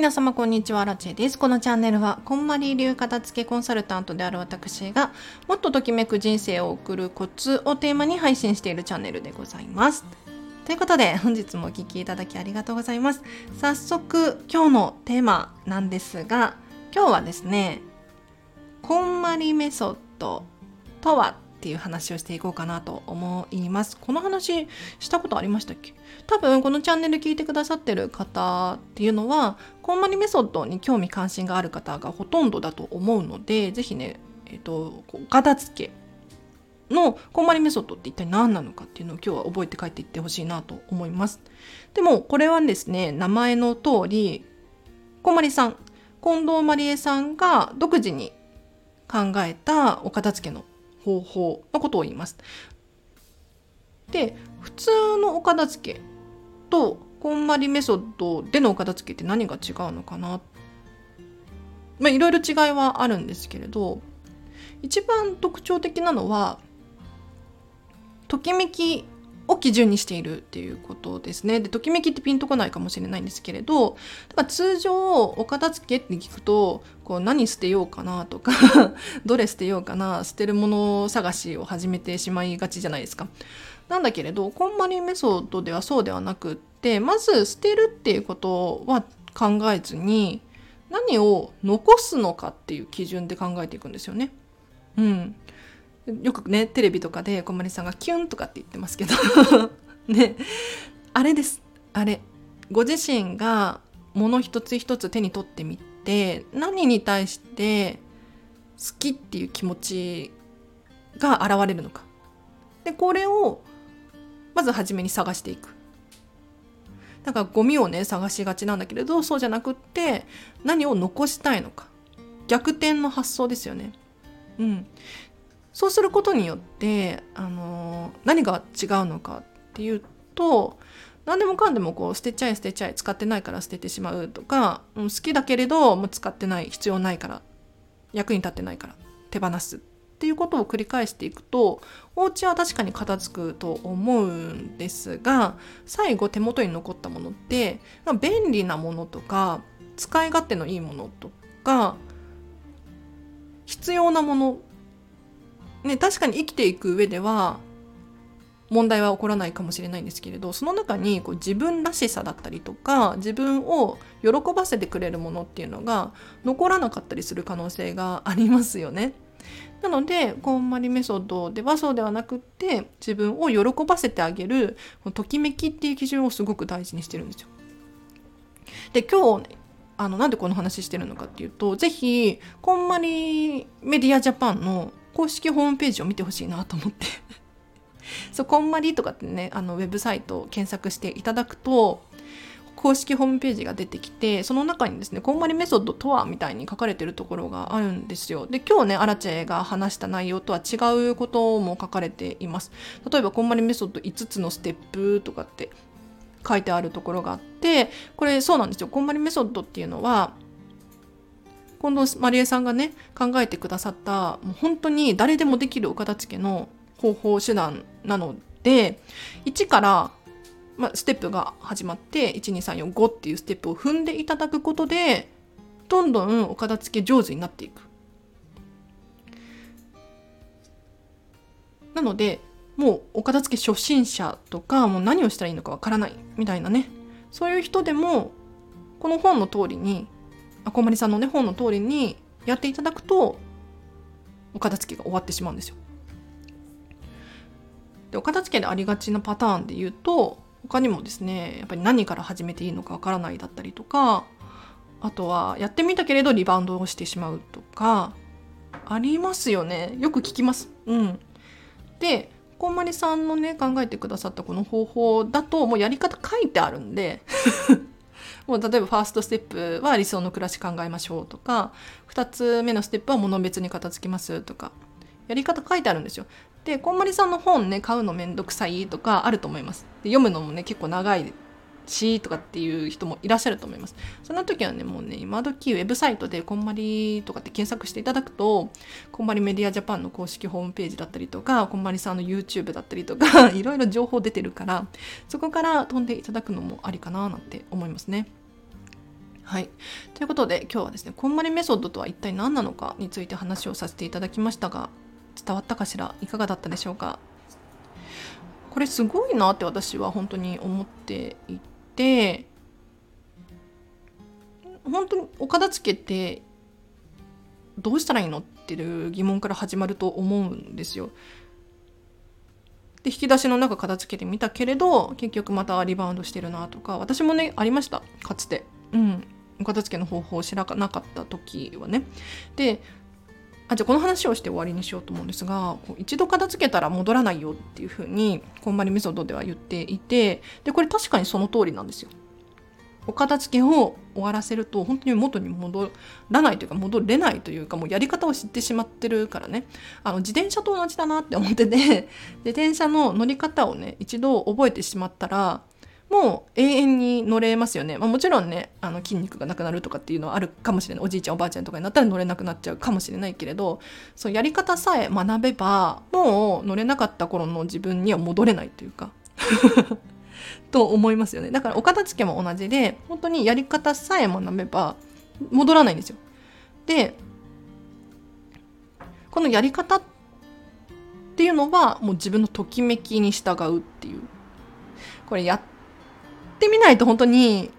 皆様こんにちは、ラチェです。このチャンネルは、こんまり流片付けコンサルタントである私が、もっとときめく人生を送るコツをテーマに配信しているチャンネルでございます。ということで、本日もお聴きいただきありがとうございます。早速、今日のテーマなんですが、今日はですね、こんまりメソッドとはっていう話をしていこうかなと思います。この話したことありましたっけ？多分このチャンネル聞いてくださってる方っていうのは、こんまりメソッドに興味関心がある方がほとんどだと思うので、ぜひね、えっ、ー、と、お片付けのこんまりメソッドって一体何なのかっていうのを今日は覚えて帰っていってほしいなと思います。でもこれはですね、名前の通り、こんまりさん、近藤まりえさんが独自に考えたお片付けの方法のことを言います。で普通のお片付けとこんまりメソッドでのお片付けって何が違うのかなまあいろいろ違いはあるんですけれど一番特徴的なのはときめきを基準にしているっていうことですね。で、ときめきってピンとこないかもしれないんですけれど、だから通常お片付けって聞くと、こう何捨てようかなとか どれ捨てようかな、捨てるもの探しを始めてしまいがちじゃないですか。なんだけれど、こんまりメソッドではそうではなくって、まず捨てるっていうことは考えずに、何を残すのかっていう基準で考えていくんですよね。うん。よくねテレビとかで小森さんがキュンとかって言ってますけど。ね。あれです。あれ。ご自身が物一つ一つ手に取ってみて何に対して好きっていう気持ちが現れるのか。でこれをまず初めに探していく。だからゴミをね探しがちなんだけれどそうじゃなくって何を残したいのか。逆転の発想ですよね。うん。そうすることによってあの何が違うのかっていうと何でもかんでもこう捨てちゃい捨てちゃい使ってないから捨ててしまうとか、う、好きだけれどもう使ってない必要ないから役に立ってないから手放すっていうことを繰り返していくとお家は確かに片付くと思うんですが最後手元に残ったものってま便利なものとか使い勝手のいいものとか必要なものね、確かに生きていく上では問題は起こらないかもしれないんですけれどその中にこう自分らしさだったりとか自分を喜ばせてくれるものっていうのが残らなかったりする可能性がありますよね。なのでこんまりメソッドではそうではなくって自分を喜ばせてあげるときめきっていう基準をすごく大事にしてるんですよ。で今日あのなんでこの話してるのかっていうと是非こんまりメディアジャパンの公式ホームページを見てほしいなと思って そう、こんまりとかってね、あの、ウェブサイトを検索していただくと、公式ホームページが出てきて、その中にですね、こんまりメソッドとはみたいに書かれてるところがあるんですよ。で、今日ね、アラチェが話した内容とは違うことも書かれています。例えば、こんまりメソッド5つのステップとかって書いてあるところがあって、これそうなんですよ。こんまりメソッドっていうのは、近藤まりえさんがね考えてくださったもう本当に誰でもできるお片付けの方法手段なので1から、まあ、ステップが始まって12345っていうステップを踏んでいただくことでどんどんお片付け上手になっていく。なのでもうお片付け初心者とかもう何をしたらいいのかわからないみたいなねそういう人でもこの本の通りにあこまりさんのね本の通りにやっていただくとお片付けが終わってしまうんですよ。でお片付けでありがちなパターンで言うと他にもですねやっぱり何から始めていいのかわからないだったりとかあとはやってみたけれどリバウンドをしてしまうとかありますよねよく聞きます。うん、でこんまりさんのね考えてくださったこの方法だともうやり方書いてあるんでもう例えばファーストステップは理想の暮らし考えましょうとか2つ目のステップは物別に片付けますとかやり方書いてあるんですよ。でこんまりさんの本ね買うのめんどくさいとかあると思います。で読むのもね結構長いしとかっていう人もいらっしゃると思います。そんな時はね、もうね、今時ウェブサイトでこんまりとかって検索していただくと、こんまりメディアジャパンの公式ホームページだったりとか、こんまりさんの YouTube だったりとか、いろいろ情報出てるから、そこから飛んでいただくのもありかななんて思いますね。はい。ということで今日はですね、こんまりメソッドとは一体何なのかについて話をさせていただきましたが、伝わったかしら？いかがだったでしょうか？これすごいなって私は本当に思っていて、本当にお片付けってどうしたらいいのっていう疑問から始まると思うんですよ。で引き出しの中片付けてみたけれど結局またリバウンドしてるなとか私もねありましたかつて。うんお片付けの方法を知らなかった時はね。であじゃあこの話をして終わりにしようと思うんですが一度片付けたら戻らないよっていうふうにこんまりメソッドでは言っていてでこれ確かにその通りなんですよ。お片付けを終わらせると本当に元に戻らないというか戻れないというかもうやり方を知ってしまってるからねあの自転車と同じだなって思ってて自転車の乗り方をね一度覚えてしまったらもう永遠に乗れますよね、まあ、もちろんねあの筋肉がなくなるとかっていうのはあるかもしれない。おじいちゃんおばあちゃんとかになったら乗れなくなっちゃうかもしれないけれどそうやり方さえ学べばもう乗れなかった頃の自分には戻れないというか と思いますよね。だからお片付けも同じで本当にやり方さえ学べば戻らないんですよ。でこのやり方っていうのはもう自分のときめきに従うっていう。これやっってみないと本当に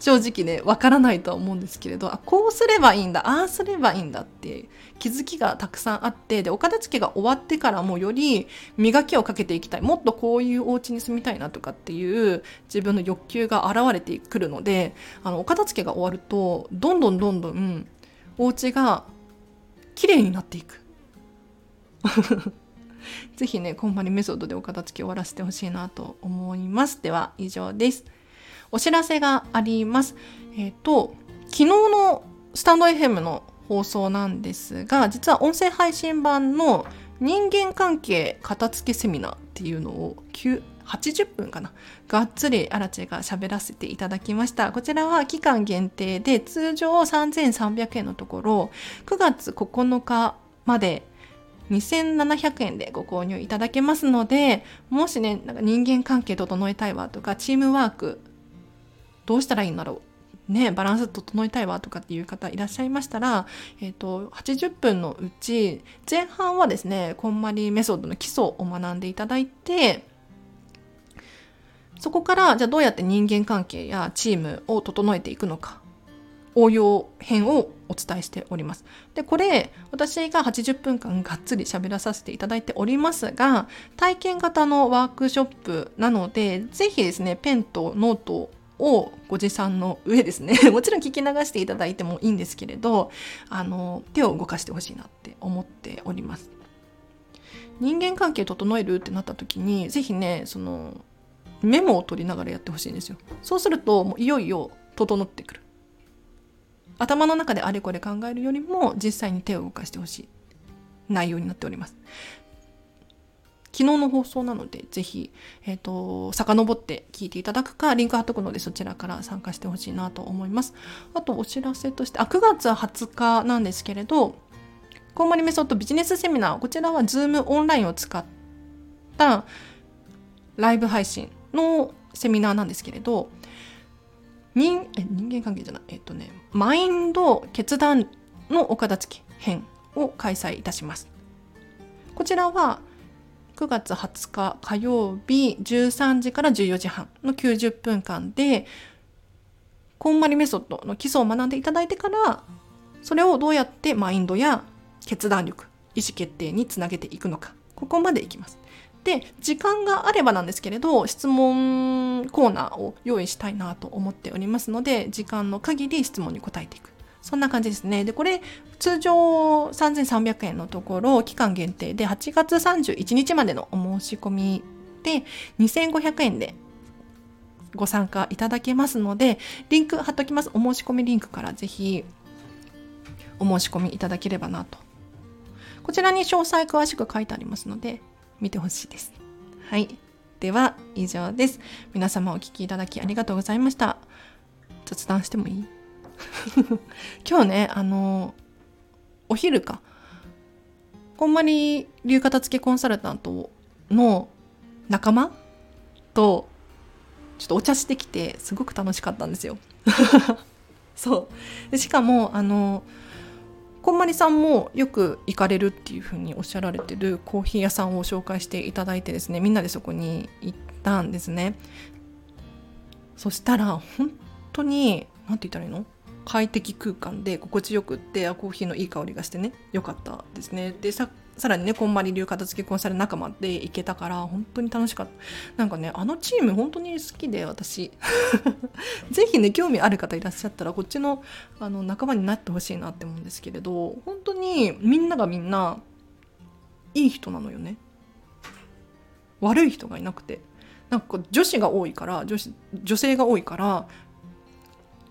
正直ねわからないとは思うんですけれどあこうすればいいんだああすればいいんだって気づきがたくさんあってでお片付けが終わってからもより磨きをかけていきたいもっとこういうお家に住みたいなとかっていう自分の欲求が現れてくるのであのお片付けが終わるとどんどんどんどんお家が綺麗になっていく。ぜひね、こんまりメソッドでお片付け終わらせてほしいなと思います。では、以上です。お知らせがあります。えっ、ー、と、昨日のスタンド FM の放送なんですが、実は音声配信版の人間関係片付けセミナーっていうのを80分かながっつりアラチェが喋らせていただきましたこちらは期間限定で通常3300円のところ9月9日まで2700円でご購入いただけますのでもしねなんか人間関係整えたいわとかチームワークどうしたらいいんだろうね、バランス整えたいわとかっていう方いらっしゃいましたら、えっ、ー、と、80分のうち、前半はですね、こんまりメソッドの基礎を学んでいただいて、そこから、じゃあどうやって人間関係やチームを整えていくのか、応用編をお伝えしております。で、これ、私が80分間がっつり喋らさせていただいておりますが、体験型のワークショップなので、ぜひですね、ペンとノートをご持参の上ですね もちろん聞き流していただいてもいいんですけれどあの手を動かしてほしいなって思っております。人間関係整えるってなった時に是非ねそのメモを取りながらやってほしいんですよ。そうするともういよいよ整ってくる。頭の中であれこれ考えるよりも実際に手を動かしてほしい内容になっております昨日の放送なので、ぜひ、えっ、ー、と、遡って聞いていただくか、リンク貼っとくので、そちらから参加してほしいなと思います。あと、お知らせとして、あ、9月20日なんですけれど、コンマリメソッドビジネスセミナー、こちらは Zoom オンラインを使ったライブ配信のセミナーなんですけれど、人え人間関係じゃない、えっ、とね、マインド決断のお片付け編を開催いたします。こちらは、9月20日火曜日13時から14時半の90分間でこんまりメソッドの基礎を学んでいただいてからそれをどうやってマインドや決断力意思決定につなげていくのかここまでいきます。で時間があればなんですけれど質問コーナーを用意したいなと思っておりますので時間の限り質問に答えていくそんな感じですね。で、これ、通常3300円のところ、期間限定で8月31日までのお申し込みで2500円でご参加いただけますので、リンク貼っときます。お申し込みリンクからぜひお申し込みいただければなと。こちらに詳細詳しく書いてありますので、見てほしいです。はい。では、以上です。皆様お聴きいただきありがとうございました。雑談してもいい？今日ねあのお昼かこんまり流片付けコンサルタントの仲間？とちょっとお茶してきてすごく楽しかったんですよ そうでしかもあのこんまりさんもよく行かれるっていうふうにおっしゃられてるコーヒー屋さんを紹介していただいてですねみんなでそこに行ったんですね。そしたら本当に何て言ったらいいの？快適空間で心地よくってコーヒーのいい香りがしてね良かったですね。でさっさらにねこんまり流片付けコンサル仲間で行けたから本当に楽しかった。なんかねあのチーム本当に好きで私。ぜひね興味ある方いらっしゃったらこっちのあの仲間になってほしいなって思うんですけれど本当にみんながみんないい人なのよね。悪い人がいなくて。なんか女子が多いから女子女性が多いから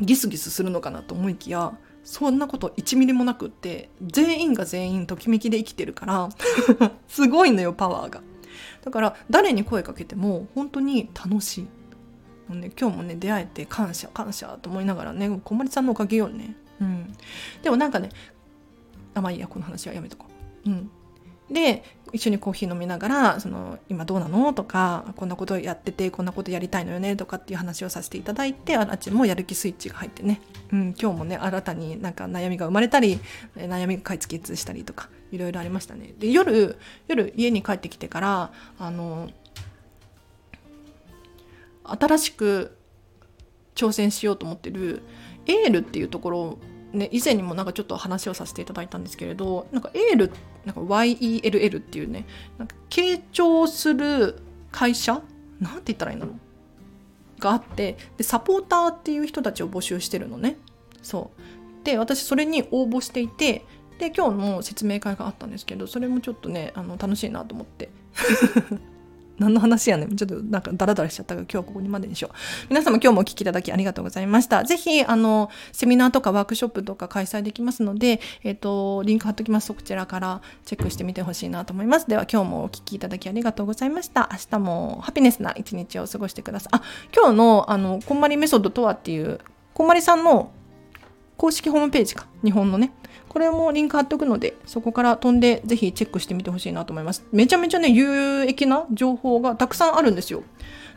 ギスギスするのかなと思いきやそんなこと1ミリもなくって全員が全員ときめきで生きてるから すごいのよパワーが。だから誰に声かけても本当に楽しい、今日もね出会えて感謝感謝と思いながらね小森さんのおかげよね。うん。でもなんかねあまあいいやこの話はやめとこう。うん。で一緒にコーヒー飲みながらその今どうなの？とかこんなことやっててこんなことやりたいのよねとかっていう話をさせていただいてあっちもやる気スイッチが入ってね、うん、今日もね新たになんか悩みが生まれたり悩みが解決したりとかいろいろありましたね。で夜夜家に帰ってきてからあの新しく挑戦しようと思ってるエールっていうところね、以前にもなんかちょっと話をさせていただいたんですけれどなんかエールってなんか YELL っていうねなんか傾聴する会社なんて言ったらいいんだろう。があってでサポーターっていう人たちを募集してるのね。そう。で私それに応募していてで今日の説明会があったんですけどそれもちょっとねあの楽しいなと思って。何の話やねん。ちょっとなんかダラダラしちゃったから今日はここにまでにしよう。皆様今日もお聞きいただきありがとうございました。ぜひ、あの、セミナーとかワークショップとか開催できますので、えっ、ー、と、リンク貼っときます。そちらからチェックしてみてほしいなと思います。では今日もお聞きいただきありがとうございました。明日もハピネスな一日を過ごしてください。あ、今日の、あの、こんまりメソッドとはっていう、こんまりさんの公式ホームページか、日本のね。これもリンク貼っておくので、そこから飛んでぜひチェックしてみてほしいなと思います。めちゃめちゃね、有益な情報がたくさんあるんですよ。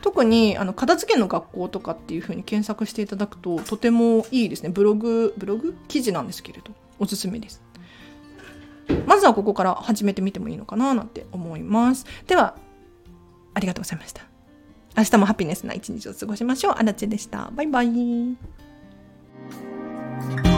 特にあの片付けの学校とかっていう風に検索していただくととてもいいですね。ブログ、ブログ？記事なんですけれど、おすすめです。まずはここから始めてみてもいいのかななんて思います。では、ありがとうございました。明日もハピネスな一日を過ごしましょう。あらちでした。バイバイ。Bye.